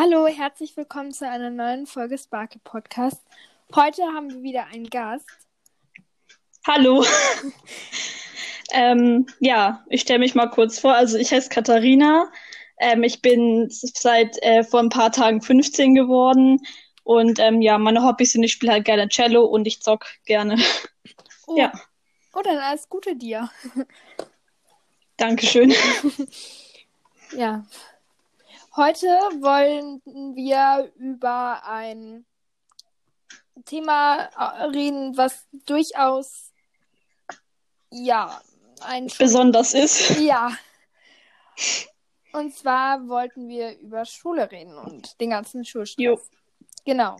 Hallo, herzlich willkommen zu einer neuen Folge Sparkle Podcast. Heute haben wir wieder einen Gast. Hallo. ähm, ja, ich stelle mich mal kurz vor. Also ich heiße Katharina. Ähm, ich bin seit äh, vor ein paar Tagen 15 geworden. Und ähm, ja, meine Hobbys sind, ich spiele halt gerne Cello und ich zock gerne. Oh. Ja. Oh, dann alles Gute dir. Dankeschön. ja. Heute wollen wir über ein Thema äh, reden, was durchaus ja ein besonders ist. Ja. Und zwar wollten wir über Schule reden und den ganzen Schulstress. Jo. Genau.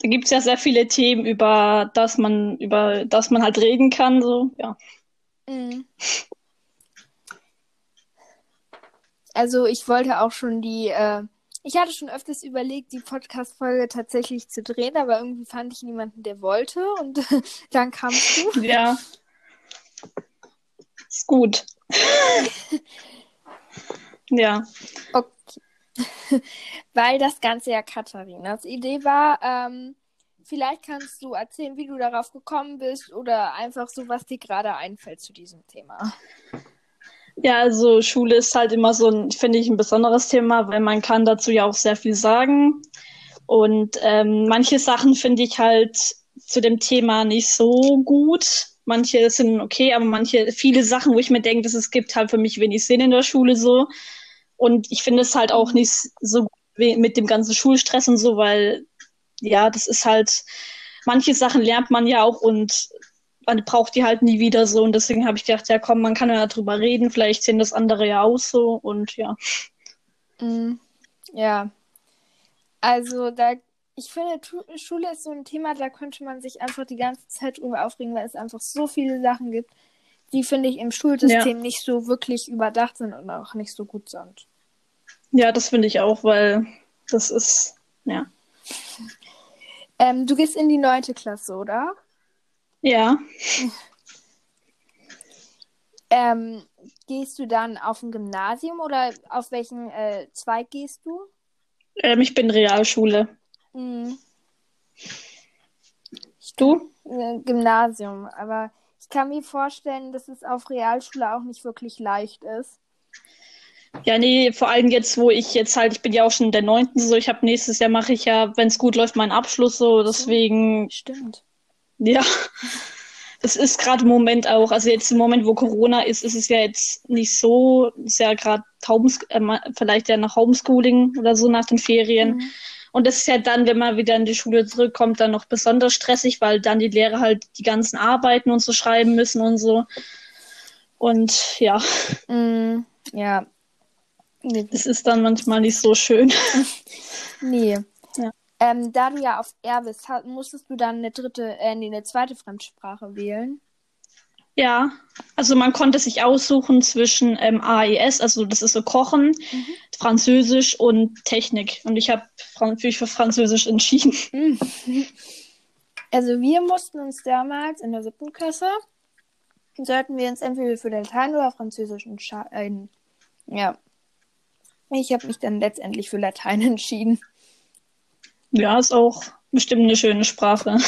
Da gibt es ja sehr viele Themen, über das man, über das man halt reden kann, so, ja. Mhm. Also ich wollte auch schon die, äh, ich hatte schon öfters überlegt, die Podcast-Folge tatsächlich zu drehen, aber irgendwie fand ich niemanden, der wollte und dann kamst du. Ja. Ist gut. ja. Okay. Weil das Ganze ja Katharinas Idee war. Ähm, vielleicht kannst du erzählen, wie du darauf gekommen bist oder einfach so, was dir gerade einfällt zu diesem Thema. Ja, also Schule ist halt immer so ein, finde ich, ein besonderes Thema, weil man kann dazu ja auch sehr viel sagen. Und ähm, manche Sachen finde ich halt zu dem Thema nicht so gut. Manche sind okay, aber manche, viele Sachen, wo ich mir denke, dass es gibt halt für mich wenig Sinn in der Schule so. Und ich finde es halt auch nicht so gut mit dem ganzen Schulstress und so, weil ja, das ist halt, manche Sachen lernt man ja auch und man braucht die halt nie wieder so. Und deswegen habe ich gedacht, ja komm, man kann ja darüber reden, vielleicht sehen das andere ja auch so und ja. Mm, ja. Also da, ich finde, Schule ist so ein Thema, da könnte man sich einfach die ganze Zeit drüber aufregen, weil es einfach so viele Sachen gibt, die, finde ich, im Schulsystem ja. nicht so wirklich überdacht sind und auch nicht so gut sind. Ja, das finde ich auch, weil das ist, ja. Ähm, du gehst in die neunte Klasse, oder? Ja. Ähm, gehst du dann auf ein Gymnasium oder auf welchen äh, Zweig gehst du? Ähm, ich bin Realschule. Mhm. Du? Äh, Gymnasium, aber ich kann mir vorstellen, dass es auf Realschule auch nicht wirklich leicht ist. Ja, nee, vor allem jetzt, wo ich jetzt halt, ich bin ja auch schon der Neunten, so ich habe nächstes Jahr mache ich ja, wenn es gut läuft, meinen Abschluss so, deswegen. Stimmt. Ja. Es ist gerade im Moment auch, also jetzt im Moment, wo Corona ist, ist es ja jetzt nicht so, ist ja gerade äh, vielleicht ja nach Homeschooling oder so nach den Ferien. Mhm. Und das ist ja dann, wenn man wieder in die Schule zurückkommt, dann noch besonders stressig, weil dann die Lehrer halt die ganzen Arbeiten und so schreiben müssen und so. Und ja. Mm, ja. Es ist dann manchmal nicht so schön. nee. Ähm, da du ja auf R bist, musstest du dann eine dritte, äh, nee, eine zweite Fremdsprache wählen. Ja, also man konnte sich aussuchen zwischen ähm, AES, also das ist so Kochen, mhm. Französisch und Technik. Und ich habe mich für Französisch entschieden. Also wir mussten uns damals in der siebten Klasse, sollten wir uns entweder für Latein oder Französisch entscheiden. Ja. Ich habe mich dann letztendlich für Latein entschieden. Ja, ist auch bestimmt eine schöne Sprache.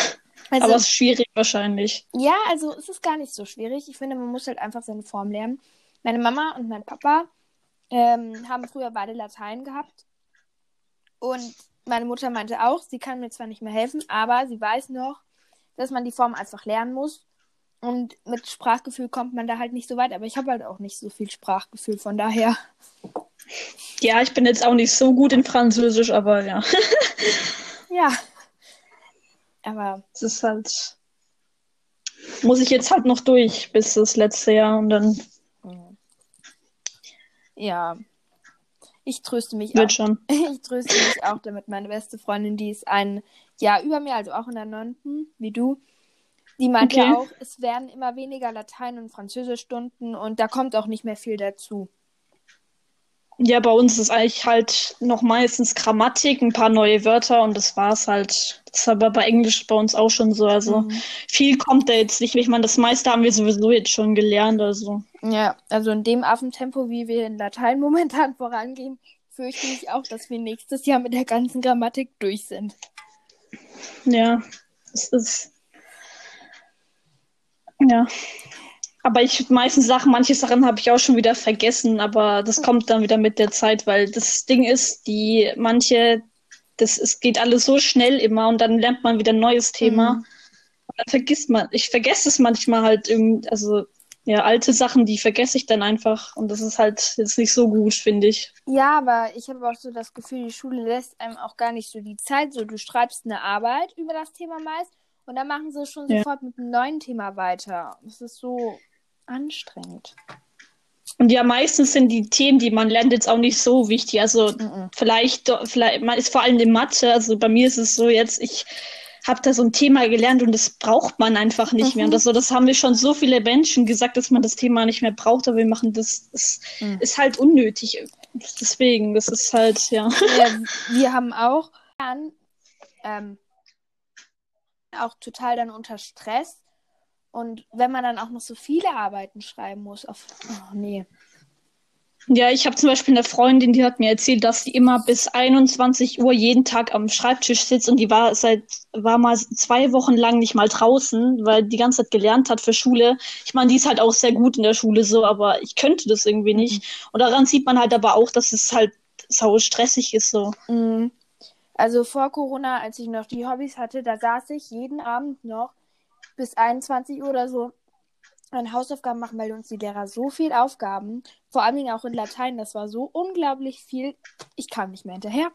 Also, Aber es ist schwierig wahrscheinlich. Ja, also es ist gar nicht so schwierig. Ich finde, man muss halt einfach seine Form lernen. Meine Mama und mein Papa ähm, haben früher beide Latein gehabt. Und meine Mutter meinte auch, sie kann mir zwar nicht mehr helfen, aber sie weiß noch, dass man die Form einfach lernen muss. Und mit Sprachgefühl kommt man da halt nicht so weit. Aber ich habe halt auch nicht so viel Sprachgefühl, von daher. Ja, ich bin jetzt auch nicht so gut in Französisch, aber ja. ja. Aber. Es ist halt. Muss ich jetzt halt noch durch bis das letzte Jahr und dann. Ja. Ich tröste mich Wird auch. schon. Ich tröste mich auch damit. Meine beste Freundin, die ist ein Jahr über mir, also auch in der neunten, wie du. Die meinte okay. auch, es werden immer weniger Latein- und Französischstunden und da kommt auch nicht mehr viel dazu. Ja, bei uns ist eigentlich halt noch meistens Grammatik, ein paar neue Wörter und das war's halt. Das ist aber bei Englisch bei uns auch schon so. Also mhm. viel kommt da jetzt nicht. Ich meine, das meiste haben wir sowieso jetzt schon gelernt. Also. Ja, also in dem Affentempo, wie wir in Latein momentan vorangehen, fürchte ich auch, dass wir nächstes Jahr mit der ganzen Grammatik durch sind. Ja, es ist. Ja. Aber ich meistens Sachen, manche Sachen habe ich auch schon wieder vergessen, aber das kommt dann wieder mit der Zeit, weil das Ding ist, die manche, das es geht alles so schnell immer und dann lernt man wieder ein neues Thema. Mhm. Dann vergisst man, ich vergesse es manchmal halt irgendwie, also ja, alte Sachen, die vergesse ich dann einfach. Und das ist halt jetzt nicht so gut, finde ich. Ja, aber ich habe auch so das Gefühl, die Schule lässt einem auch gar nicht so die Zeit. So, du schreibst eine Arbeit über das Thema meist und dann machen sie schon ja. sofort mit einem neuen Thema weiter. Das ist so anstrengend. Und ja, meistens sind die Themen, die man lernt, jetzt auch nicht so wichtig. Also mm -mm. vielleicht, vielleicht, man ist vor allem in Mathe, also bei mir ist es so jetzt, ich habe da so ein Thema gelernt und das braucht man einfach nicht mhm. mehr. Und das, so, das haben wir schon so viele Menschen gesagt, dass man das Thema nicht mehr braucht, aber wir machen das, das mhm. ist halt unnötig. Deswegen, das ist halt, ja. ja wir haben auch ähm, auch total dann unter Stress. Und wenn man dann auch noch so viele Arbeiten schreiben muss, auf. Oh, nee. Ja, ich habe zum Beispiel eine Freundin, die hat mir erzählt, dass sie immer bis 21 Uhr jeden Tag am Schreibtisch sitzt und die war seit war mal zwei Wochen lang nicht mal draußen, weil die ganze Zeit gelernt hat für Schule. Ich meine, die ist halt auch sehr gut in der Schule so, aber ich könnte das irgendwie nicht. Mhm. Und daran sieht man halt aber auch, dass es halt sau stressig ist so. Mhm. Also vor Corona, als ich noch die Hobbys hatte, da saß ich jeden Abend noch bis 21 Uhr oder so an Hausaufgaben machen, weil uns die Lehrer so viel Aufgaben, vor allem auch in Latein, das war so unglaublich viel, ich kam nicht mehr hinterher.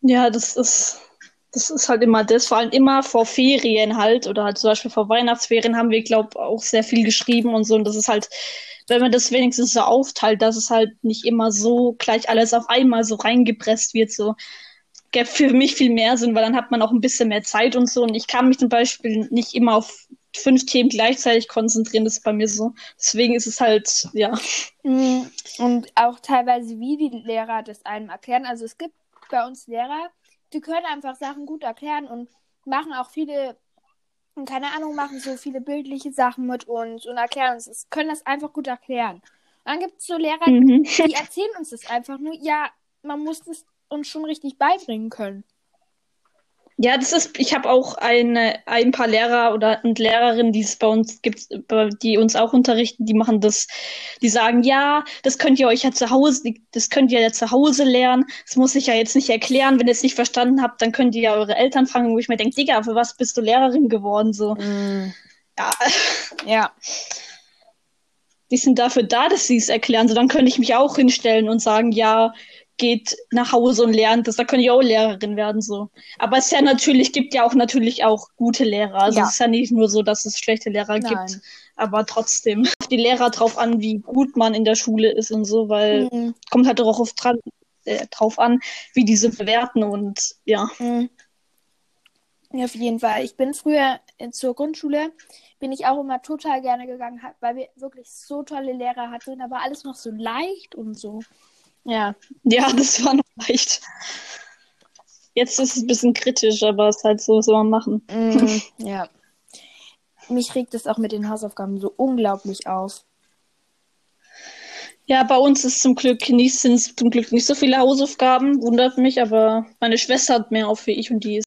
Ja, das ist, das ist halt immer das, vor allem immer vor Ferien halt, oder halt zum Beispiel vor Weihnachtsferien haben wir, glaube ich, auch sehr viel geschrieben und so, und das ist halt, wenn man das wenigstens so aufteilt, dass es halt nicht immer so gleich alles auf einmal so reingepresst wird, so gäbe für mich viel mehr Sinn, weil dann hat man auch ein bisschen mehr Zeit und so. Und ich kann mich zum Beispiel nicht immer auf fünf Themen gleichzeitig konzentrieren, das ist bei mir so. Deswegen ist es halt, ja. Mm, und auch teilweise, wie die Lehrer das einem erklären. Also es gibt bei uns Lehrer, die können einfach Sachen gut erklären und machen auch viele, keine Ahnung, machen so viele bildliche Sachen mit uns und erklären uns das, können das einfach gut erklären. Und dann gibt es so Lehrer, mhm. die erzählen uns das einfach nur, ja, man muss das uns schon richtig beibringen können. Ja, das ist, ich habe auch eine, ein paar Lehrer oder und Lehrerinnen, die es bei uns gibt, die uns auch unterrichten, die machen das, die sagen, ja, das könnt ihr euch ja zu Hause, das könnt ihr ja zu Hause lernen. Das muss ich ja jetzt nicht erklären. Wenn ihr es nicht verstanden habt, dann könnt ihr ja eure Eltern fragen, wo ich mir denke, Digga, für was bist du Lehrerin geworden? So. Mm. Ja. Ja. Die sind dafür da, dass sie es erklären. So, dann könnte ich mich auch hinstellen und sagen, ja, geht nach Hause und lernt das. Da können ja auch Lehrerin werden so. Aber es ja natürlich gibt ja auch natürlich auch gute Lehrer. Also ja. es ist ja nicht nur so, dass es schlechte Lehrer Nein. gibt, aber trotzdem die Lehrer drauf an, wie gut man in der Schule ist und so, weil mhm. kommt halt auch oft dran, äh, drauf an, wie diese bewerten und ja. Mhm. Ja, auf jeden Fall. Ich bin früher zur Grundschule, bin ich auch immer total gerne gegangen, weil wir wirklich so tolle Lehrer hatten. War alles noch so leicht und so. Ja. Ja, das war noch leicht. Jetzt ist es ein bisschen kritisch, aber es ist halt so, soll man machen. Mm, ja. Mich regt es auch mit den Hausaufgaben so unglaublich auf. Ja, bei uns ist zum Glück nicht, sind zum Glück nicht so viele Hausaufgaben, wundert mich, aber meine Schwester hat mehr auf wie ich und die ist.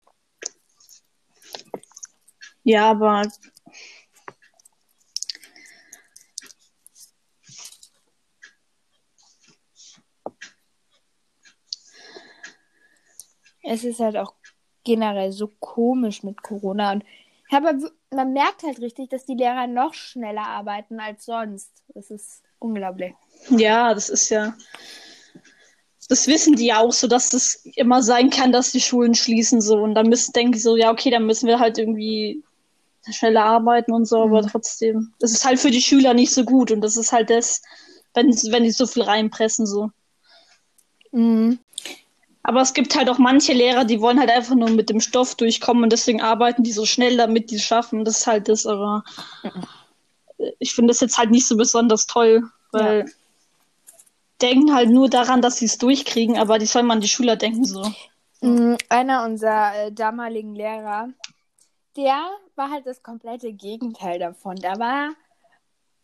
Ja, aber es ist halt auch generell so komisch mit Corona. Und aber man merkt halt richtig, dass die Lehrer noch schneller arbeiten als sonst. Das ist unglaublich. Ja, das ist ja. Das wissen die ja auch so, dass das immer sein kann, dass die Schulen schließen so. Und dann müssen, denke ich so, ja, okay, dann müssen wir halt irgendwie schneller arbeiten und so, mhm. aber trotzdem. Das ist halt für die Schüler nicht so gut. Und das ist halt das, wenn, wenn die so viel reinpressen so. Mhm. Aber es gibt halt auch manche Lehrer, die wollen halt einfach nur mit dem Stoff durchkommen und deswegen arbeiten die so schnell, damit die es schaffen. Das ist halt das, aber ich finde das jetzt halt nicht so besonders toll, weil ja. denken halt nur daran, dass sie es durchkriegen, aber die soll man die Schüler denken so. Mm, einer unserer äh, damaligen Lehrer, der war halt das komplette Gegenteil davon. Da war,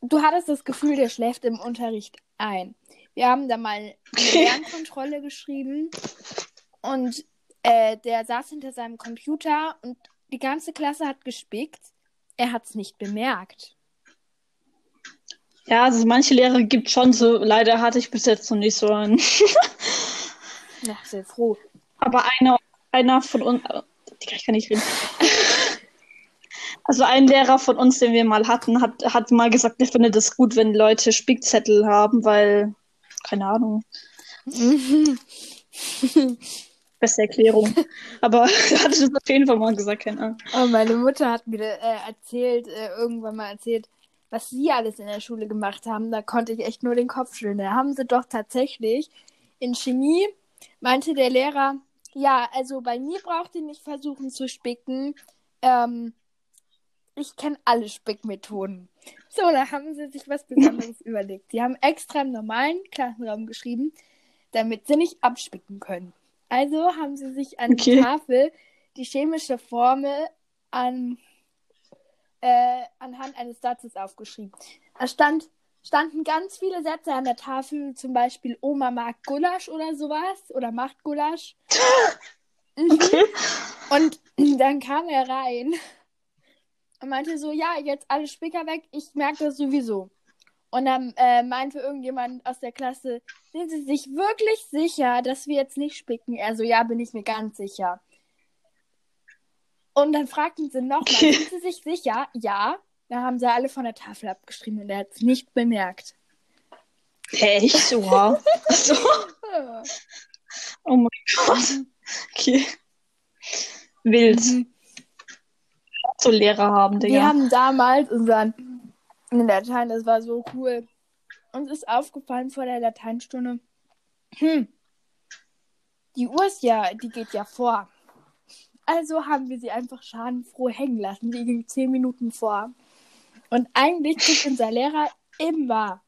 du hattest das Gefühl, der schläft im Unterricht ein. Wir haben da mal eine Lernkontrolle geschrieben und äh, der saß hinter seinem Computer und die ganze Klasse hat gespickt. Er hat es nicht bemerkt. Ja, also manche Lehrer gibt schon so. Leider hatte ich bis jetzt noch nicht so einen. Ja, sehr froh. Aber einer, einer von uns. Ich kann nicht reden. Also ein Lehrer von uns, den wir mal hatten, hat, hat mal gesagt, er findet es gut, wenn Leute Spickzettel haben, weil, keine Ahnung. Beste Erklärung. Aber er hatte das auf jeden Fall mal gesagt, keine Ahnung. Oh, meine Mutter hat mir äh, erzählt, äh, irgendwann mal erzählt, was sie alles in der Schule gemacht haben. Da konnte ich echt nur den Kopf schütteln. Da haben sie doch tatsächlich in Chemie, meinte der Lehrer, ja, also bei mir braucht ihr nicht versuchen zu spicken. Ähm, ich kenne alle Spickmethoden. So, da haben sie sich was Besonderes überlegt. Die haben extra im normalen Klassenraum geschrieben, damit sie nicht abspicken können. Also haben sie sich an Okay. die Tafel die chemische Formel an, äh, anhand eines Satzes aufgeschrieben. Da stand, standen ganz viele Sätze an der Tafel, zum Beispiel Oma mag Gulasch oder sowas oder macht Gulasch. Mhm. Okay. Und dann kam er rein und meinte so, ja, jetzt alle Spicker weg, ich merke das sowieso. Und dann äh, meinte irgendjemand aus der Klasse, sind Sie sich wirklich sicher, dass wir jetzt nicht spicken? Er so, ja, bin ich mir ganz sicher. Und dann fragten sie nochmal, sind Sie sich sicher? Ja. Dann haben sie alle von der Tafel abgeschrieben und er hat es nicht bemerkt. Echt? Wow. so. Oh mein Gott. Okay. Wild. Mhm. So Lehrer haben, Digga. Wir haben damals unseren in Latein, das war so cool. Uns ist aufgefallen vor der Lateinstunde, hm, die Uhr ist ja, die geht ja vor. Also haben wir sie einfach schadenfroh hängen lassen. Die ging zehn Minuten vor. Und eigentlich guckt unser Lehrer immer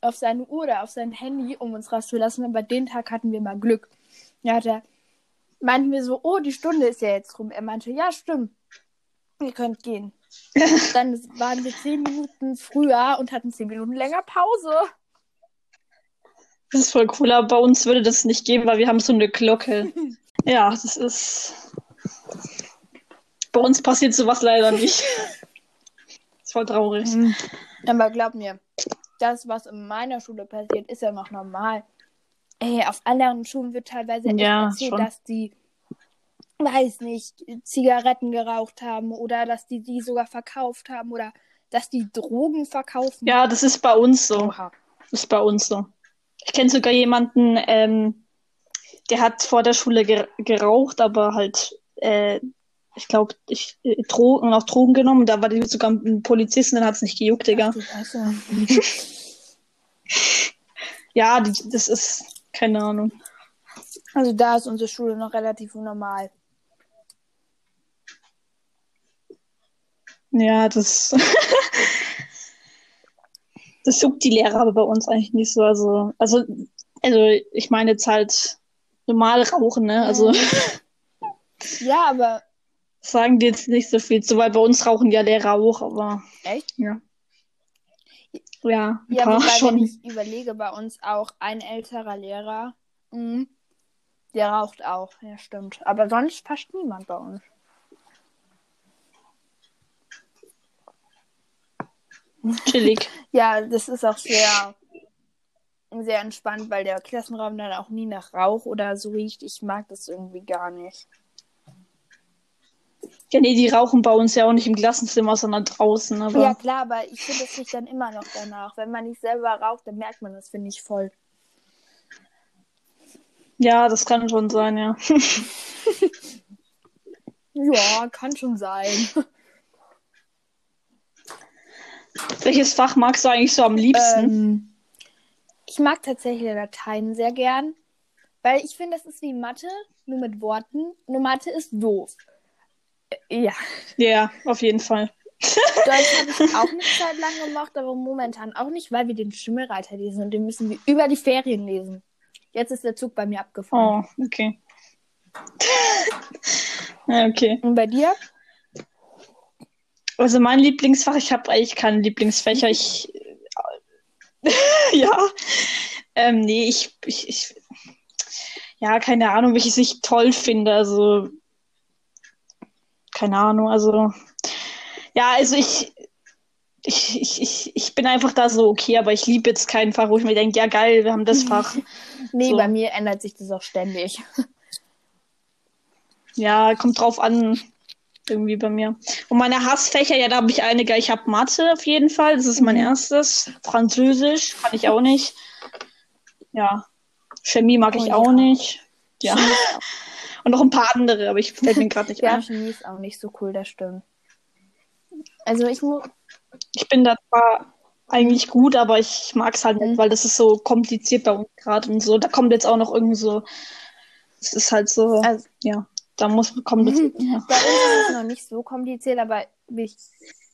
auf seine Uhr oder auf sein Handy, um uns rauszulassen. Aber den Tag hatten wir mal Glück. Da hat er, meinten wir so, oh, die Stunde ist ja jetzt rum. Er meinte, ja, stimmt. Ihr könnt gehen. Dann waren wir zehn Minuten früher und hatten zehn Minuten länger Pause. Das ist voll cool, aber bei uns würde das nicht geben, weil wir haben so eine Glocke. Ja, das ist. Bei uns passiert sowas leider nicht. ist voll traurig. Aber glaub mir, das, was in meiner Schule passiert, ist ja noch normal. Ey, auf anderen Schulen wird teilweise Ja, erzählt, schon. dass die, weiß nicht, Zigaretten geraucht haben oder dass die die sogar verkauft haben oder dass die Drogen verkaufen. Ja, das ist bei uns so. Oha. Das ist bei uns so. Ich kenne sogar jemanden, ähm, der hat vor der Schule ger geraucht, aber halt, äh, ich glaube, ich, äh, Drogen, auch Drogen genommen. Da war die sogar ein Polizisten, dann hat es nicht gejuckt, Digga. Ja, die, das ist, keine Ahnung. Also da ist unsere Schule noch relativ normal. Ja, das. das juckt die Lehrer aber bei uns eigentlich nicht so. Also, also, also ich meine jetzt halt normal rauchen, ne? Also Ja, aber sagen die jetzt nicht so viel zu, weil bei uns rauchen ja Lehrer auch, aber echt? ja. Ja, Ja, wobei, wenn schon. ich überlege, bei uns auch ein älterer Lehrer, mhm, der raucht auch, ja stimmt. Aber sonst fast niemand bei uns. Chillig. Ja, das ist auch sehr, sehr entspannt, weil der Klassenraum dann auch nie nach Rauch oder so riecht. Ich mag das irgendwie gar nicht. Ja, nee, die rauchen bei uns ja auch nicht im Klassenzimmer, sondern draußen, aber Ja klar, aber ich finde, es riecht dann immer noch danach. Wenn man nicht selber raucht, dann merkt man das, finde ich, voll. ja, das kann schon sein, ja. Ja, kann schon sein. Welches Fach magst du eigentlich so am liebsten? Ähm, ich mag tatsächlich Latein sehr gern, weil ich finde, das ist wie Mathe, nur mit Worten. Nur Mathe ist doof. Äh, Ja, Ja, auf jeden Fall. Deutsch habe ich auch eine Zeit lang gemacht, aber momentan auch nicht, weil wir den Schimmelreiter lesen und den müssen wir über die Ferien lesen. Jetzt ist der Zug bei mir abgefahren. Oh, okay. ja, okay. Und bei dir? Also mein Lieblingsfach, ich habe eigentlich keine Lieblingsfächer. Ich ja. Ähm, nee, ich, ich, ich, ja, keine Ahnung, welches ich toll finde. Also, keine Ahnung, also, ja, also ich, ich, ich, ich, ich bin einfach da so okay, aber ich liebe jetzt kein Fach, wo ich mir denke, ja geil, wir haben das Fach. Nee, So. bei mir ändert sich das auch ständig. Ja, kommt drauf an, irgendwie bei mir. Und meine Hassfächer, ja, da habe ich einige. Ich habe Mathe auf jeden Fall, das ist mein Mhm. erstes. Französisch kann ich auch nicht. Ja, Chemie mag Oh, ich ja. auch nicht. Ja. Und noch ein paar andere, aber ich fällt mir gerade nicht Ja, ein. Chemie ist auch nicht so cool, das stimmt. Also ich muss. Ich bin da zwar eigentlich gut, aber ich mag es halt Mhm. nicht, weil das ist so kompliziert bei uns gerade und so. Da kommt jetzt auch noch irgendwie so. Es ist halt so, Also, ja, da muss ja. bei uns ist es noch nicht so kompliziert, aber ich,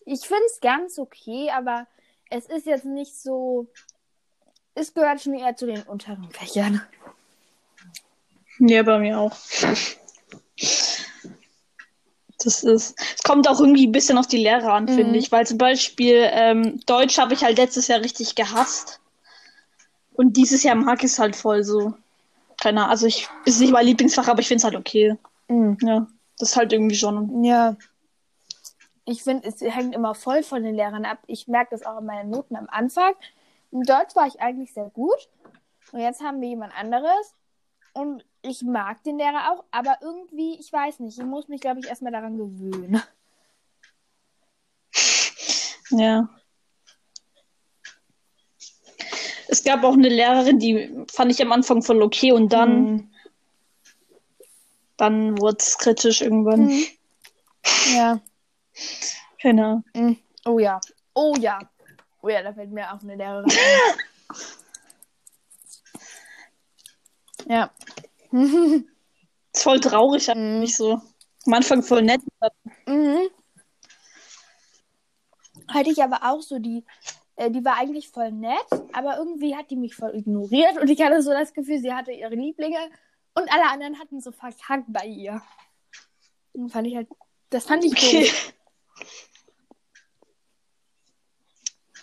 ich finde es ganz okay, aber es ist jetzt nicht so. Es gehört schon eher zu den unteren Fächern. Ja, bei mir auch. Das ist. Es kommt auch irgendwie ein bisschen auf die Lehrer an, Mhm. finde ich. Weil zum Beispiel ähm, Deutsch habe ich halt letztes Jahr richtig gehasst. Und dieses Jahr mag ich es halt voll so. Keine Ahnung. Also ich ist nicht mein Lieblingsfach, aber ich finde es halt okay. Mhm. Ja. Das ist halt irgendwie schon. Ja. Ich finde, es hängt immer voll von den Lehrern ab. Ich merke das auch in meinen Noten am Anfang. In Deutsch war ich eigentlich sehr gut. Und jetzt haben wir jemand anderes. Und ich mag den Lehrer auch, aber irgendwie, ich weiß nicht, ich muss mich, glaube ich, erstmal daran gewöhnen. Ja. Es gab auch eine Lehrerin, die fand ich am Anfang voll okay und dann, Mhm. Dann wurde es kritisch irgendwann. Mhm. Ja. Ahnung. Mhm. Oh ja. Oh ja. Oh ja, da fällt mir auch eine Lehrerin ein. Ja. Ist voll traurig, Mhm. eigentlich so. Am Anfang voll nett. Mhm. Hatte ich aber auch so die, äh, die war eigentlich voll nett, aber irgendwie hat die mich voll ignoriert und ich hatte so das Gefühl, sie hatte ihre Lieblinge und alle anderen hatten so verkackt bei ihr. Und fand ich halt, das fand ich Okay. doof.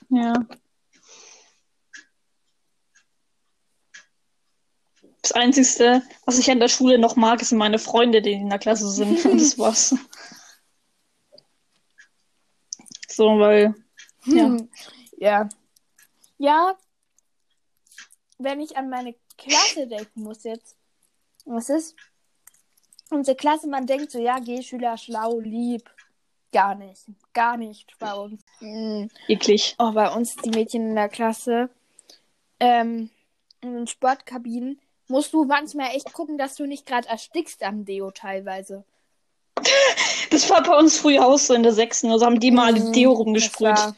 Ja. Das Einzige, was ich an der Schule noch mag, sind meine Freunde, die in der Klasse sind. Und das war's. So, weil, ja. Hm. Ja. Ja. Wenn ich an meine Klasse denken muss jetzt. Was ist? Unsere Klasse, man denkt so, ja, G-Schüler, schlau, lieb. Gar nicht. Gar nicht bei uns. Mhm. eklig. Oh, bei uns die Mädchen in der Klasse. Ähm, in den Sportkabinen musst du manchmal echt gucken, dass du nicht gerade erstickst am Deo teilweise. Das war bei uns früher auch so in der sechsten. Also haben die mal Mhm, Deo das rumgesprüht. war-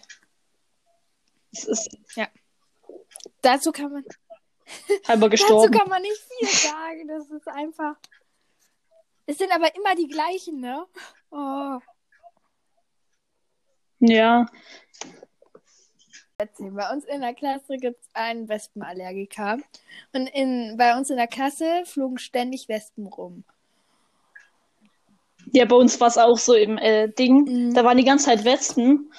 Das ist Dazu kann man halber Dazu gestorben. kann man nicht viel sagen. Das ist einfach. Es sind aber immer die gleichen, ne? Oh. Ja. Bei uns in der Klasse gibt es einen Wespenallergiker. Und in, bei uns in der Klasse flogen ständig Wespen rum. Ja, bei uns war es auch so im äh, Ding. Mhm. Da waren die ganze Zeit Wespen.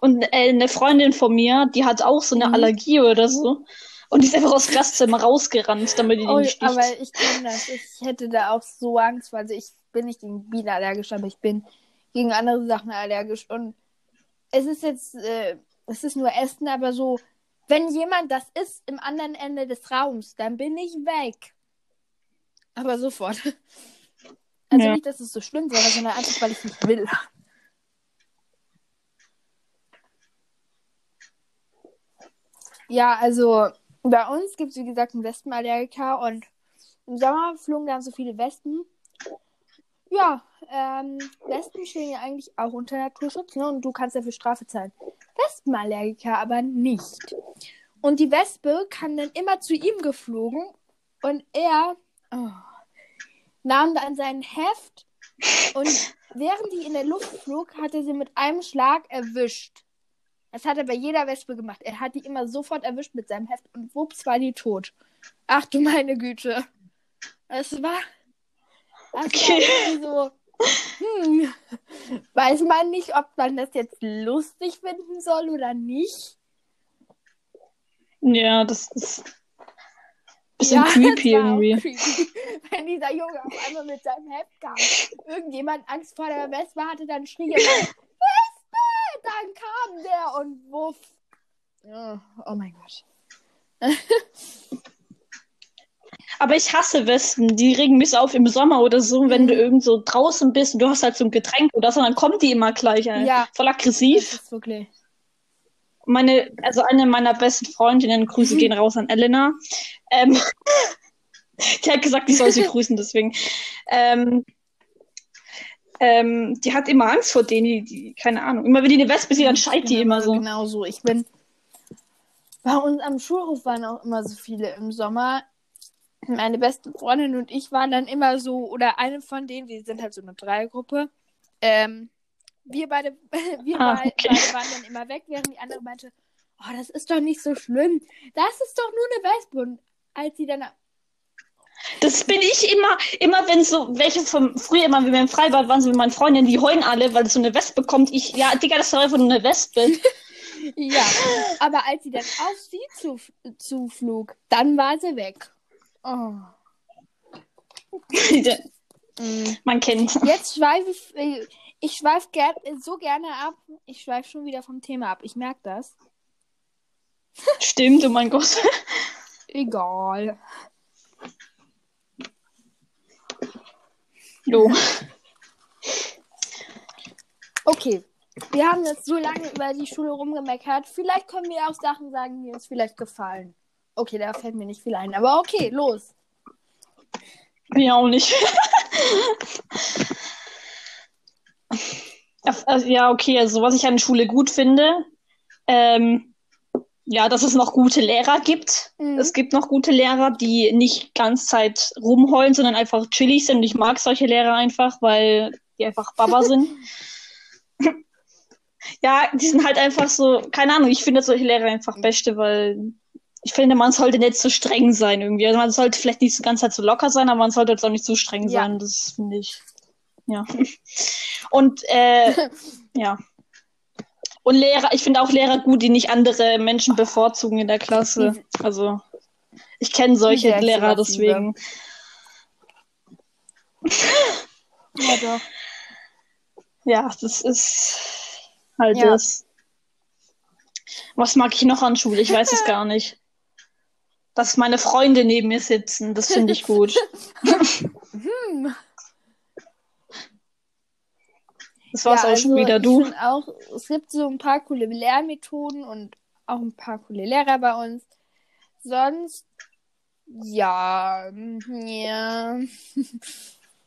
Und äh, eine Freundin von mir, die hat auch so eine Mhm. Allergie oder so. Und die ist einfach aus dem Klassenzimmer rausgerannt, damit die Oh, nicht sticht. aber ich kenne das. Ich hätte da auch so Angst, weil also ich bin nicht gegen Bienen allergisch, aber ich bin gegen andere Sachen allergisch. Und es ist jetzt, äh, es ist nur Essen, aber so, wenn jemand das isst im anderen Ende des Raums, dann bin ich weg. Aber sofort. Also Ja. nicht, dass es so schlimm wäre, sondern einfach, weil ich nicht will. Ja, also bei uns gibt es, wie gesagt, einen Wespenallergiker und im Sommer flogen dann so viele Wespen. Ja, ähm, Wespen stehen ja eigentlich auch unter Naturschutz, ne? Und du kannst dafür Strafe zahlen. Wespenallergiker aber nicht. Und die Wespe kann dann immer zu ihm geflogen und er oh, nahm dann sein Heft und während die in der Luft flog, hat er sie mit einem Schlag erwischt. Das hat er bei jeder Wespe gemacht. Er hat die immer sofort erwischt mit seinem Heft und wups war die tot. Ach du meine Güte. Es war. Das Okay. war so. Hm, weiß man nicht, ob man das jetzt lustig finden soll oder nicht. Ja, das ist bisschen Ja, creepy das war auch irgendwie. creepy. Wenn dieser Junge auf einmal mit seinem Heft kam, irgendjemand Angst vor der Wespe hatte, dann schrie er! Dann kam der und wuff. Oh, oh mein Gott. Aber ich hasse Wespen. Die regen mich auf im Sommer oder so, wenn Mhm. du irgend so draußen bist und du hast halt so ein Getränk oder so, dann kommt die immer gleich. Ey. Ja. Voll Das aggressiv. ist wirklich. Meine, also eine meiner besten Freundinnen, Grüße gehen raus an Elena. Ähm, die hat gesagt, ich soll sie grüßen, deswegen. Ähm, ähm, die hat immer Angst vor denen, die, die, keine Ahnung. Immer wenn die eine Wespe sieht, dann schreit die immer so. Genau so. Ich bin. Bei uns am Schulhof waren auch immer so viele im Sommer. Meine beste Freundin und ich waren dann immer so, oder eine von denen, wir sind halt so eine Dreiergruppe. Ähm, wir beide, wir Ah, beide, okay. beide waren dann immer weg, während die andere meinte, oh, das ist doch nicht so schlimm. Das ist doch nur eine Wespe. Und als sie dann Das bin ich immer, immer wenn so welche vom früher immer, wenn wir im Freibad waren, so mit meinen Freundinnen, die heulen alle, weil es so eine Wespe kommt. Ich, ja, Digga, das ist doch einfach nur eine Wespe. Ja, aber als sie dann auf sie zu, zuflog, dann war sie weg. Oh. Mm. Man kennt. Jetzt schweife ich, äh, ich schweife ger so gerne ab. Ich schweife schon wieder vom Thema ab. Ich merke das. Stimmt, oh mein Gott. Egal. Jo. Okay. Wir haben jetzt so lange über die Schule rumgemeckert. Vielleicht können wir auch Sachen sagen, die uns vielleicht gefallen. Okay, da fällt mir nicht viel ein. Aber okay, los. Mir auch nicht. Ja, also, ja, okay, also was ich an der Schule gut finde, ähm, ja, dass es noch gute Lehrer gibt. Mhm. Es gibt noch gute Lehrer, die nicht ganz Zeit rumheulen, sondern einfach chillig sind. Und ich mag solche Lehrer einfach, weil die einfach Baba sind. ja, die sind halt einfach so, keine Ahnung, ich finde solche Lehrer einfach beste, weil ich finde, man sollte nicht so streng sein irgendwie. Also man sollte vielleicht nicht die ganze Zeit so locker sein, aber man sollte jetzt auch nicht zu streng Ja. sein. Das finde ich. Ja. Und äh, ja. Und Lehrer, ich finde auch Lehrer gut, die nicht andere Menschen bevorzugen in der Klasse. Also ich kenne solche Sehr Lehrer deswegen. Ja, doch. Ja, das ist halt Ja. das. Was mag ich noch an Schule? Ich weiß es gar nicht. Dass meine Freunde neben mir sitzen, das finde ich gut. Hm. Das war's ja, auch schon also wieder. ich Du? Auch, es gibt so ein paar coole Lehrmethoden und auch ein paar coole Lehrer bei uns. Sonst, ja, mm, ja.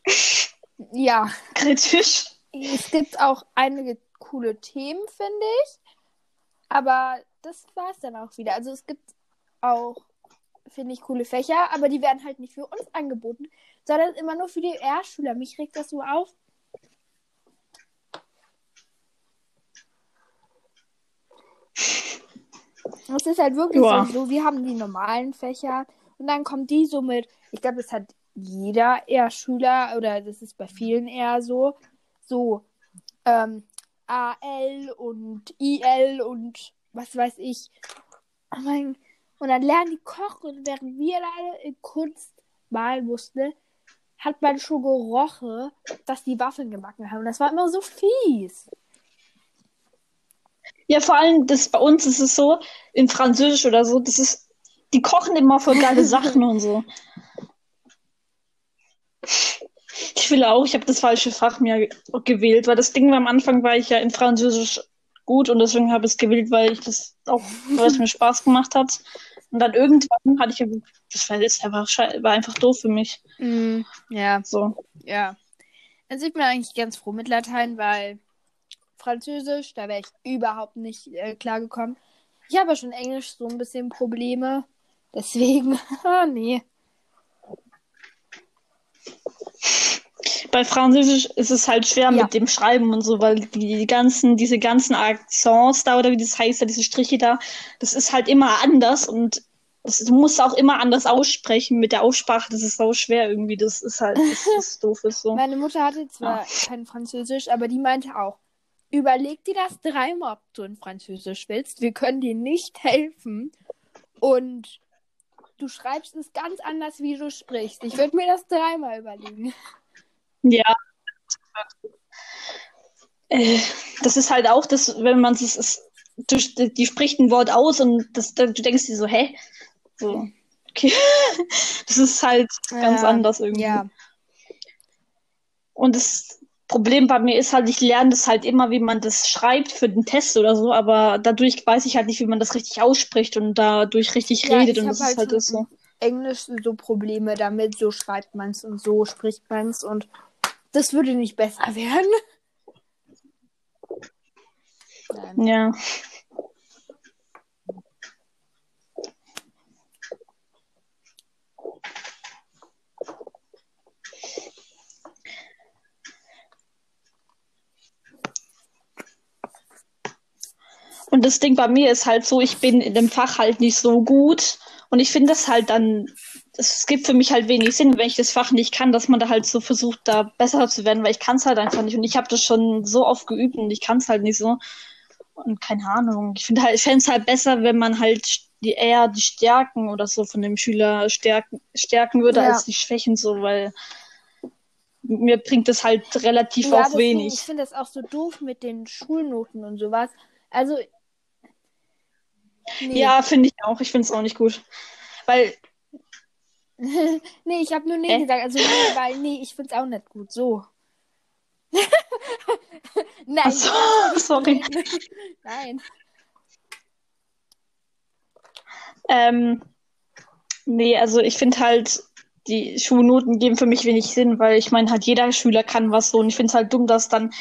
ja, Kritisch. es gibt auch einige coole Themen, finde ich. Aber das war's dann auch wieder. Also es gibt auch, finde ich, coole Fächer, aber die werden halt nicht für uns angeboten, sondern immer nur für die Erstschüler. Mich regt das so auf. Es ist halt wirklich Ja. so, wir haben die normalen Fächer und dann kommt die so mit, ich glaube, das hat jeder eher Schüler oder das ist bei vielen eher so, so ähm, AL und IL und was weiß ich. Oh mein, und dann lernen die kochen und während wir alle in Kunst malen mussten, hat man schon gerochen, dass die Waffeln gebacken haben. Das war immer so fies. Ja, vor allem das bei uns ist es so, in Französisch oder so, das ist, die kochen immer voll geile Sachen und so. Ich will auch, ich habe das falsche Fach mir gewählt, weil das Ding war am Anfang war ich ja in Französisch gut und deswegen habe ich es gewählt, weil ich das auch, weil es mir Spaß gemacht hat. Und dann irgendwann hatte ich, das war jetzt einfach, war einfach doof für mich. ja, So. ja. Also ich bin eigentlich ganz froh mit Latein, weil Französisch, da wäre ich überhaupt nicht äh, klargekommen. Ich habe ja schon Englisch so ein bisschen Probleme. Deswegen, ah, nee. Bei Französisch ist es halt schwer Ja. mit dem Schreiben und so, weil die ganzen, diese ganzen Akzents da oder wie das heißt, da, diese Striche da, das ist halt immer anders und das, du musst auch immer anders aussprechen mit der Aussprache, das ist so schwer irgendwie, das ist halt, das ist doof ist so. Meine Mutter hatte zwar Ah. kein Französisch, aber die meinte auch, überleg dir das dreimal, ob du in Französisch willst. Wir können dir nicht helfen. und du schreibst es ganz anders, wie du sprichst. Ich würde mir das dreimal überlegen. Ja. Äh, das ist halt auch das, wenn man es ist, du, die spricht ein Wort aus und das, du denkst dir so, hä? So, okay. das ist halt ganz Ja, anders irgendwie. Ja. Und das Problem bei mir ist halt, ich lerne das halt immer, wie man das schreibt für den Test oder so, aber dadurch weiß ich halt nicht, wie man das richtig ausspricht und dadurch richtig Ja, redet und das ist halt halt so. Englisch so Probleme damit, so schreibt man es und so spricht man es und das würde nicht besser werden. Nein. Ja. Und das Ding bei mir ist halt so, ich bin in dem Fach halt nicht so gut. Und ich finde das halt dann, es gibt für mich halt wenig Sinn, wenn ich das Fach nicht kann, dass man da halt so versucht, da besser zu werden, weil ich kann es halt einfach nicht. Und ich habe das schon so oft geübt und ich kann es halt nicht so. Und keine Ahnung. Ich finde halt, ich fände es halt besser, wenn man halt die eher die Stärken oder so von dem Schüler stärken, stärken würde, Ja. als die Schwächen so, weil mir bringt es halt relativ Ja, auch deswegen, wenig. ich finde das auch so doof mit den Schulnoten und sowas. Also, nee. Ja, finde ich auch. Ich finde es auch nicht gut. Weil, nee, ich habe nur nee Äh? gesagt. Also, nee, weil, nee, ich finde es auch nicht gut. So. Nein. So, sorry. Nein. Ähm, nee, also ich finde halt, die Schulnoten geben für mich wenig Sinn, weil ich meine, halt jeder Schüler kann was so und ich finde es halt dumm, dass dann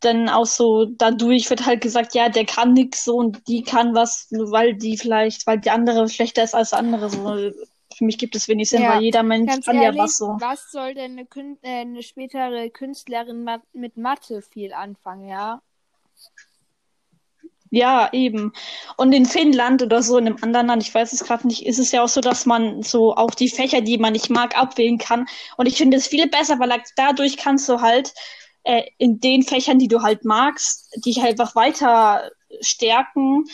dann auch so dadurch wird halt gesagt, ja, der kann nix so und die kann was, weil die vielleicht, weil die andere schlechter ist als andere. So. Für mich gibt es wenig Sinn, Ja, weil jeder Mensch Ganz kann ehrlich, ja was so. was soll denn eine, Kün äh, eine spätere Künstlerin ma mit Mathe viel anfangen, ja? Ja, eben. Und in Finnland oder so, in einem anderen Land, ich weiß es gerade nicht, ist es ja auch so, dass man so auch die Fächer, die man nicht mag, abwählen kann. Und ich finde es viel besser, weil dadurch kannst du halt äh, in den Fächern, die du halt magst, dich halt einfach weiter stärken.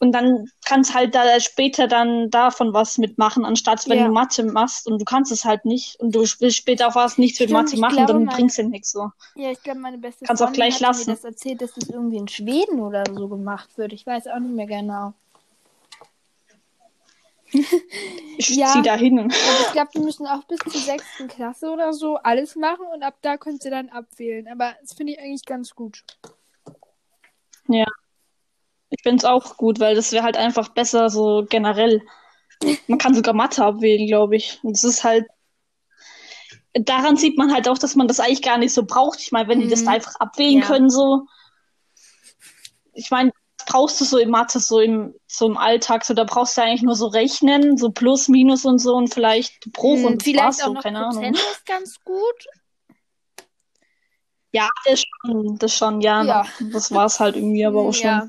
Und dann kannst halt da später dann davon was mitmachen, anstatt wenn Ja. du Mathe machst und du kannst es halt nicht und du willst später auch was nichts mit Stimmt, Mathe ich machen, glaube, dann meine- bringt's dir nichts so. Ja, ich glaube, meine beste Kannst auch Freundin gleich hat lassen. mir das erzählt, dass das irgendwie in Schweden oder so gemacht wird. Ich weiß auch nicht mehr genau. Ich Ja. zieh da hin. Und ich glaube, die müssen auch bis zur sechsten Klasse oder so alles machen und ab da könnt ihr dann abwählen. Aber das finde ich eigentlich ganz gut. Ich finde es auch gut, weil das wäre halt einfach besser so generell. Man kann sogar Mathe abwählen, glaube ich. Und es ist halt. Daran sieht man halt auch, dass man das eigentlich gar nicht so braucht. Ich meine, wenn die das Mhm. da einfach abwählen Ja. können, so. Ich meine, brauchst du so im Mathe, so im, so im Alltag, so da brauchst du eigentlich nur so rechnen, so Plus, Minus und so und vielleicht Bruch Hm, und vielleicht auch so, noch keine Prozent Ahnung. ist ganz gut. Ja, das schon, das schon, ja. Ja. Das war's halt irgendwie aber Hm, auch schon. Ja,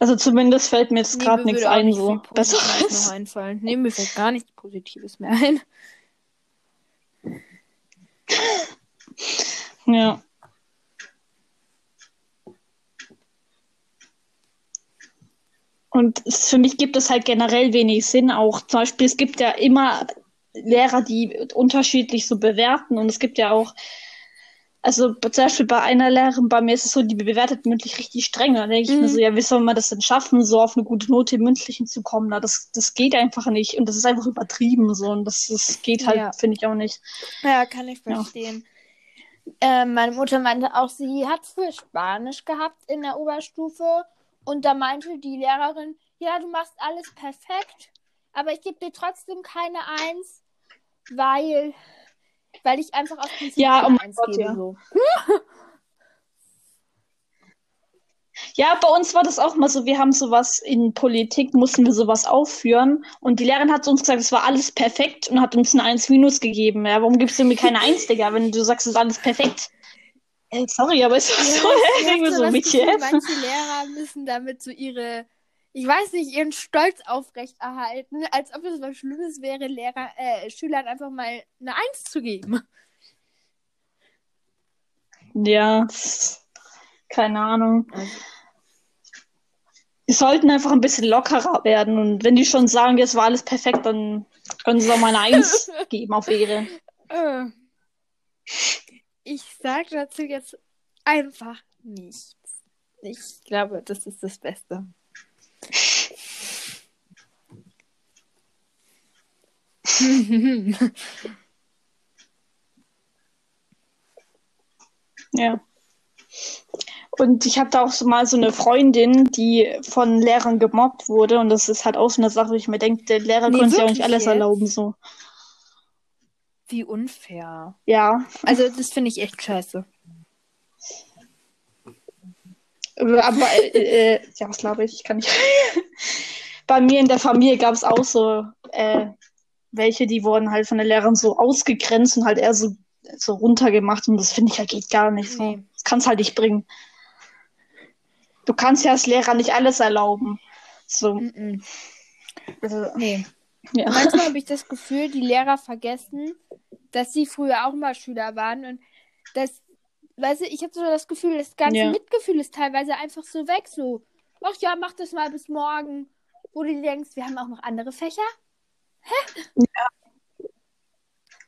Also zumindest fällt mir jetzt gerade nichts ein, so besseres. noch einfallen. Nee, mir fällt gar nichts Positives mehr ein. Ja. Und es, für mich gibt es halt generell wenig Sinn auch. Zum Beispiel, es gibt ja immer Lehrer, die unterschiedlich so bewerten. Und es gibt ja auch, also zum Beispiel bei einer Lehrerin, bei mir ist es so, die bewertet mündlich richtig streng. Da denke ich mir Mhm. so, ja, wie soll man das denn schaffen, so auf eine gute Note im Mündlichen zu kommen? Na, das, das geht einfach nicht. Und das ist einfach übertrieben so. Und das, das geht halt, Ja. finde ich auch nicht. Ja, kann ich Ja. verstehen. Ähm, meine Mutter meinte auch, sie hat für Spanisch gehabt in der Oberstufe und da meinte die Lehrerin, ja, du machst alles perfekt, aber ich gebe dir trotzdem keine Eins, weil, weil ich einfach aus Prinzip Ja, oh Eins Gott, gebe. ja. So. Ja, bei uns war das auch mal so, wir haben sowas in Politik, mussten wir sowas aufführen und die Lehrerin hat uns gesagt, es war alles perfekt und hat uns ein 1 minus gegeben. Ja, warum gibst du mir keine 1, Digga, wenn du sagst, es ist alles perfekt? Äh, sorry, aber es war Ja, so, hab so, das Mädchen. Gefühl, manche Lehrer müssen damit so ihre, ich weiß nicht, ihren Stolz aufrechterhalten, als ob es was Schlimmes wäre, Lehrer, äh, Schülern einfach mal eine Eins zu geben. Ja, keine Ahnung. Die sollten einfach ein bisschen lockerer werden. Und wenn die schon sagen, jetzt war alles perfekt, dann können sie doch mal eine Eins geben auf Ehre. Ich sage dazu jetzt einfach nichts. Ich glaube, das ist das Beste. Ja. Und ich hatte auch so mal so eine Freundin, die von Lehrern gemobbt wurde. Und das ist halt auch so eine Sache, wo ich mir denke, der Lehrer Nee, konnte sich auch nicht alles jetzt? erlauben. So. Wie unfair. Ja. Also, das finde ich echt scheiße. Aber, äh, äh, ja, was glaube ich? Ich kann nicht. Bei mir in der Familie gab es auch so äh, welche, die wurden halt von den Lehrern so ausgegrenzt und halt eher so, so runtergemacht. Und das finde ich halt geht gar nicht so. Nee. Das kann's halt nicht bringen. Du kannst ja als Lehrer nicht alles erlauben. So. Mm-mm. Also, Nee. Ja. Manchmal habe ich das Gefühl, die Lehrer vergessen, dass sie früher auch mal Schüler waren und das, weißt du, ich habe so das Gefühl, das ganze Ja. Mitgefühl ist teilweise einfach so weg, so, ach ja, mach das mal bis morgen, wo du dir denkst, wir haben auch noch andere Fächer.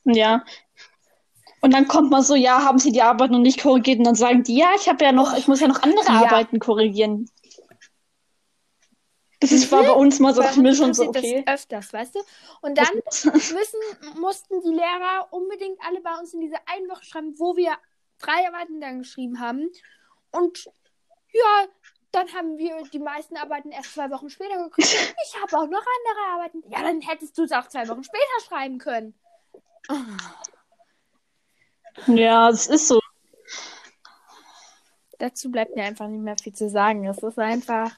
Ja. Und dann kommt man so, ja, haben sie die Arbeit noch nicht korrigiert? Und dann sagen die, ja, ich habe ja noch, ich muss ja noch andere Ja. Arbeiten korrigieren. Das ist war bei uns mal so, ich mir schon so, okay. das öfters, weißt du? Und dann müssen, mussten die Lehrer unbedingt alle bei uns in diese eine Woche schreiben, wo wir drei Arbeiten dann geschrieben haben. Und ja, dann haben wir die meisten Arbeiten erst zwei Wochen später gekriegt. Ich habe auch noch andere Arbeiten. Ja, dann hättest du es auch zwei Wochen später schreiben können. Ja, es ist so. Dazu bleibt mir einfach nicht mehr viel zu sagen. Es ist einfach.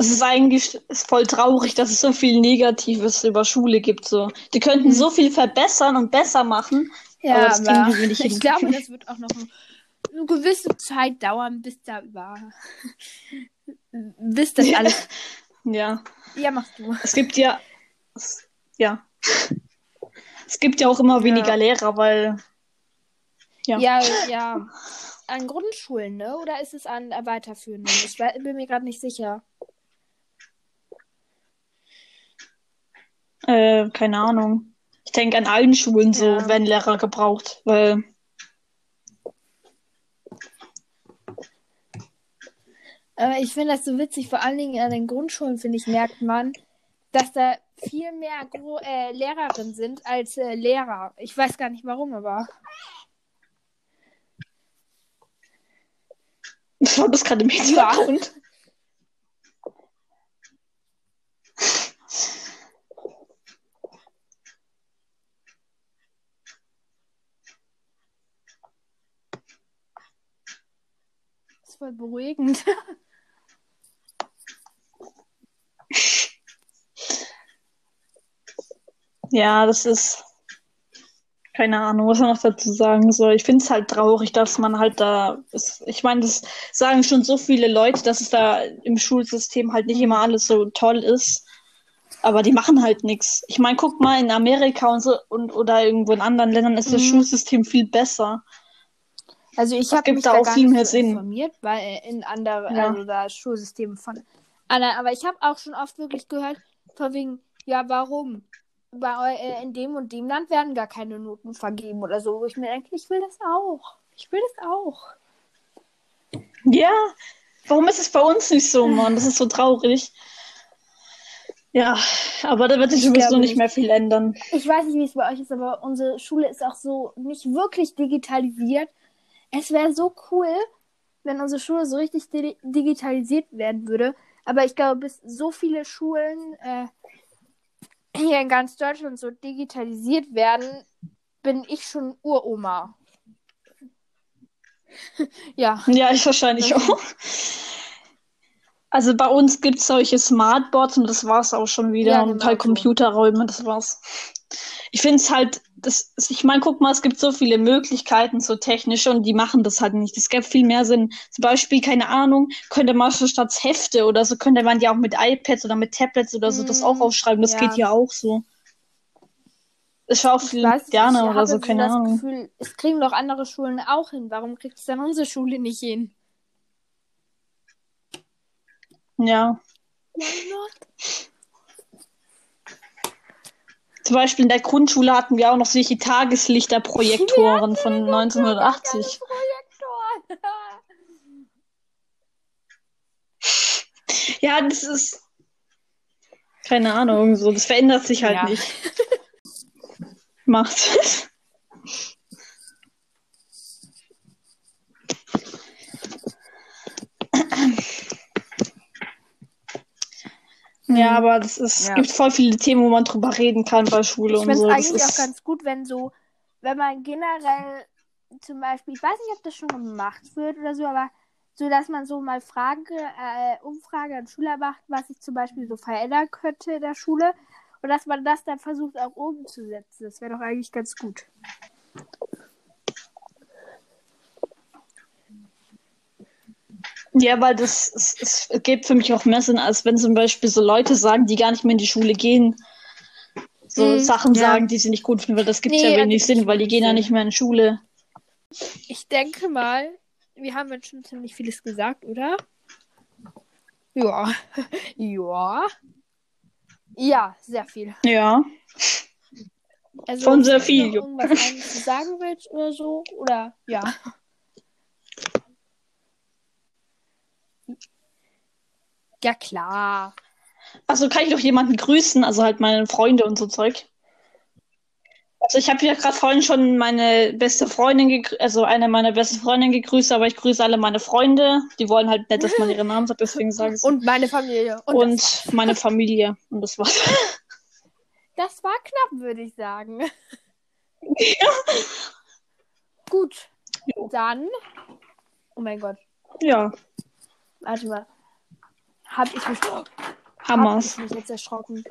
Es ist eigentlich ist voll traurig, dass es so viel Negatives über Schule gibt. So. Die könnten so viel verbessern und besser machen. Ja, Aber aber ich hin. glaube, das wird auch noch ein- eine gewisse Zeit dauern, bis da über. bis das Ja. alles. Ja. Ja, machst du. Es gibt ja. Es, ja. Es gibt ja auch immer weniger Lehrer, weil. Ja. Ja, ja. An Grundschulen, ne? Oder ist es an weiterführenden? Ich bin mir gerade nicht sicher. Äh, keine Ahnung. Ich denke, an allen Schulen so Ja. werden Lehrer gebraucht, weil. Aber ich finde das so witzig, vor allen Dingen an den Grundschulen, finde ich, merkt man, dass da viel mehr Gro äh, Lehrerinnen sind als äh, Lehrer. Ich weiß gar nicht warum, aber. Was war das gerade im. Hintergrund? Das voll beruhigend. Ja, das ist. Keine Ahnung, was man noch dazu sagen soll. Ich finde es halt traurig, dass man halt da. Ist, ich meine, das sagen schon so viele Leute, dass es da im Schulsystem halt nicht immer alles so toll ist. Aber die machen halt nichts. Ich meine, guck mal, in Amerika und so und oder irgendwo in anderen Ländern ist das Mhm. Schulsystem viel besser. Also ich Das habe mich da da auch viel mehr so Sinn. informiert, weil in anderen, Ja. also da Schulsysteme von anderen, aber ich habe auch schon oft wirklich gehört, von wegen, ja, warum? Bei, äh, in dem und dem Land werden gar keine Noten vergeben oder so, ich mir denke, ich will das auch. Ich will das auch. Ja, warum ist es bei uns nicht so, Mann? Das ist so traurig. Ja, aber da wird sich Ich sowieso nicht. mehr viel ändern. Ich weiß nicht, wie es bei euch ist, aber unsere Schule ist auch so nicht wirklich digitalisiert. Es wäre so cool, wenn unsere Schule so richtig di digitalisiert werden würde. Aber ich glaube, bis so viele Schulen äh, hier in ganz Deutschland so digitalisiert werden, bin ich schon Uroma. ja. Ja, ich wahrscheinlich auch. Also bei uns gibt es solche Smartboards und das war's auch schon wieder. Ja, und genau halt so. Computerräume, das war's. Ich finde es halt, das, ich meine, guck mal, es gibt so viele Möglichkeiten, so technische, und die machen das halt nicht. Es gäbe viel mehr Sinn. Zum Beispiel, keine Ahnung, könnte man schon statt Hefte oder so, könnte man ja auch mit iPads oder mit Tablets oder so das Mm, auch aufschreiben. Das ja. geht ja auch so. Ich war auch viel gerne ich oder habe so, keine das Ahnung. Gefühl, es kriegen doch andere Schulen auch hin. Warum kriegt es dann unsere Schule nicht hin? Ja. Why not? Zum Beispiel in der Grundschule hatten wir auch noch solche Tageslichterprojektoren von 1980. Projektor. Ja, das ist. Keine Ahnung, so. Das verändert sich halt Ja. nicht. Macht es. Ja, aber das ist, Ja. es gibt voll viele Themen, wo man drüber reden kann bei Schule Ich und finde es so. Das eigentlich auch ganz gut, wenn so, wenn man generell zum Beispiel, ich weiß nicht, ob das schon gemacht wird oder so, aber so, dass man so mal Frage, äh, Umfrage an Schüler macht, was sich zum Beispiel so verändern könnte in der Schule und dass man das dann versucht auch umzusetzen. Das wäre doch eigentlich ganz gut. Ja, weil das es, es ergibt für mich auch mehr Sinn, als wenn zum Beispiel so Leute sagen, die gar nicht mehr in die Schule gehen, so Mhm, Sachen ja. sagen, die sie nicht gut finden, weil das gibt Nee, ja wenig ergibt Sinn, weil die wenig gehen ja nicht mehr in Schule. Ich denke mal, wir haben jetzt schon ziemlich vieles gesagt, oder? Ja. ja. Ja, sehr viel. Ja. Also, Von sehr viel, irgendwas sagen willst oder so? Oder ja. Ja, klar. Also kann ich doch jemanden grüßen, also halt meine Freunde und so Zeug. Also ich habe ja gerade vorhin schon meine beste Freundin, also eine meiner besten Freundinnen gegrüßt, aber ich grüße alle meine Freunde. Die wollen halt nicht, dass man ihren Namen sagt, deswegen sage ich es. Und meine Familie. Und, Und, meine Familie. Und das war's. das war knapp, würde ich sagen. Gut. Jo. Dann. Oh mein Gott. Ja, Warte mal. Hab ich mich. Hab Hammers. ich mich jetzt erschrocken.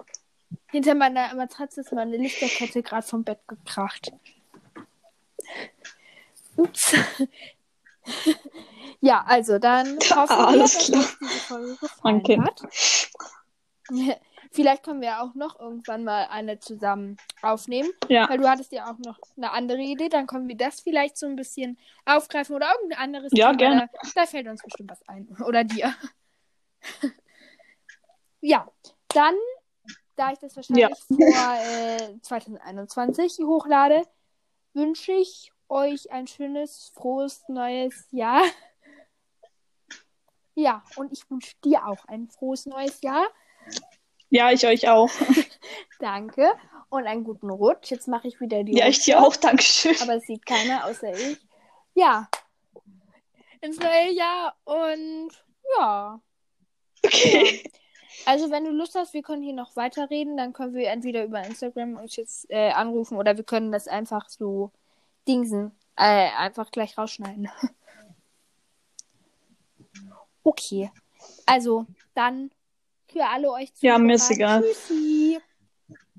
Hinter meiner Matratze ist meine Lichterkette gerade vom Bett gekracht. Ups. ja, also dann hoffen wir, Alles dass klar. euch diese Folge gefallen Danke. hat. Vielleicht können wir auch noch irgendwann mal eine zusammen aufnehmen. Ja, Weil du hattest ja auch noch eine andere Idee. Dann können wir das vielleicht so ein bisschen aufgreifen oder irgendein anderes Ja, Thema. gerne. Da fällt uns bestimmt was ein. Oder dir. ja, dann, da ich das wahrscheinlich vor äh, 2021 hochlade, wünsche ich euch ein schönes, frohes neues Jahr. Ja, und ich wünsche dir auch ein frohes neues Jahr. ja, ich euch auch. Danke. Und einen guten Rutsch. Jetzt mache ich wieder die Ja, ich dir auch. Dankeschön. Aber es sieht keiner außer ich. Ja. Ins neue Jahr und ja. Okay. ja. Also wenn du Lust hast, wir können hier noch weiterreden, dann können wir entweder über Instagram uns jetzt äh, anrufen oder wir können das einfach so dingsen. Äh, einfach gleich rausschneiden. okay. Also, dann für alle euch Ja, mir ist egal. Tschüssi.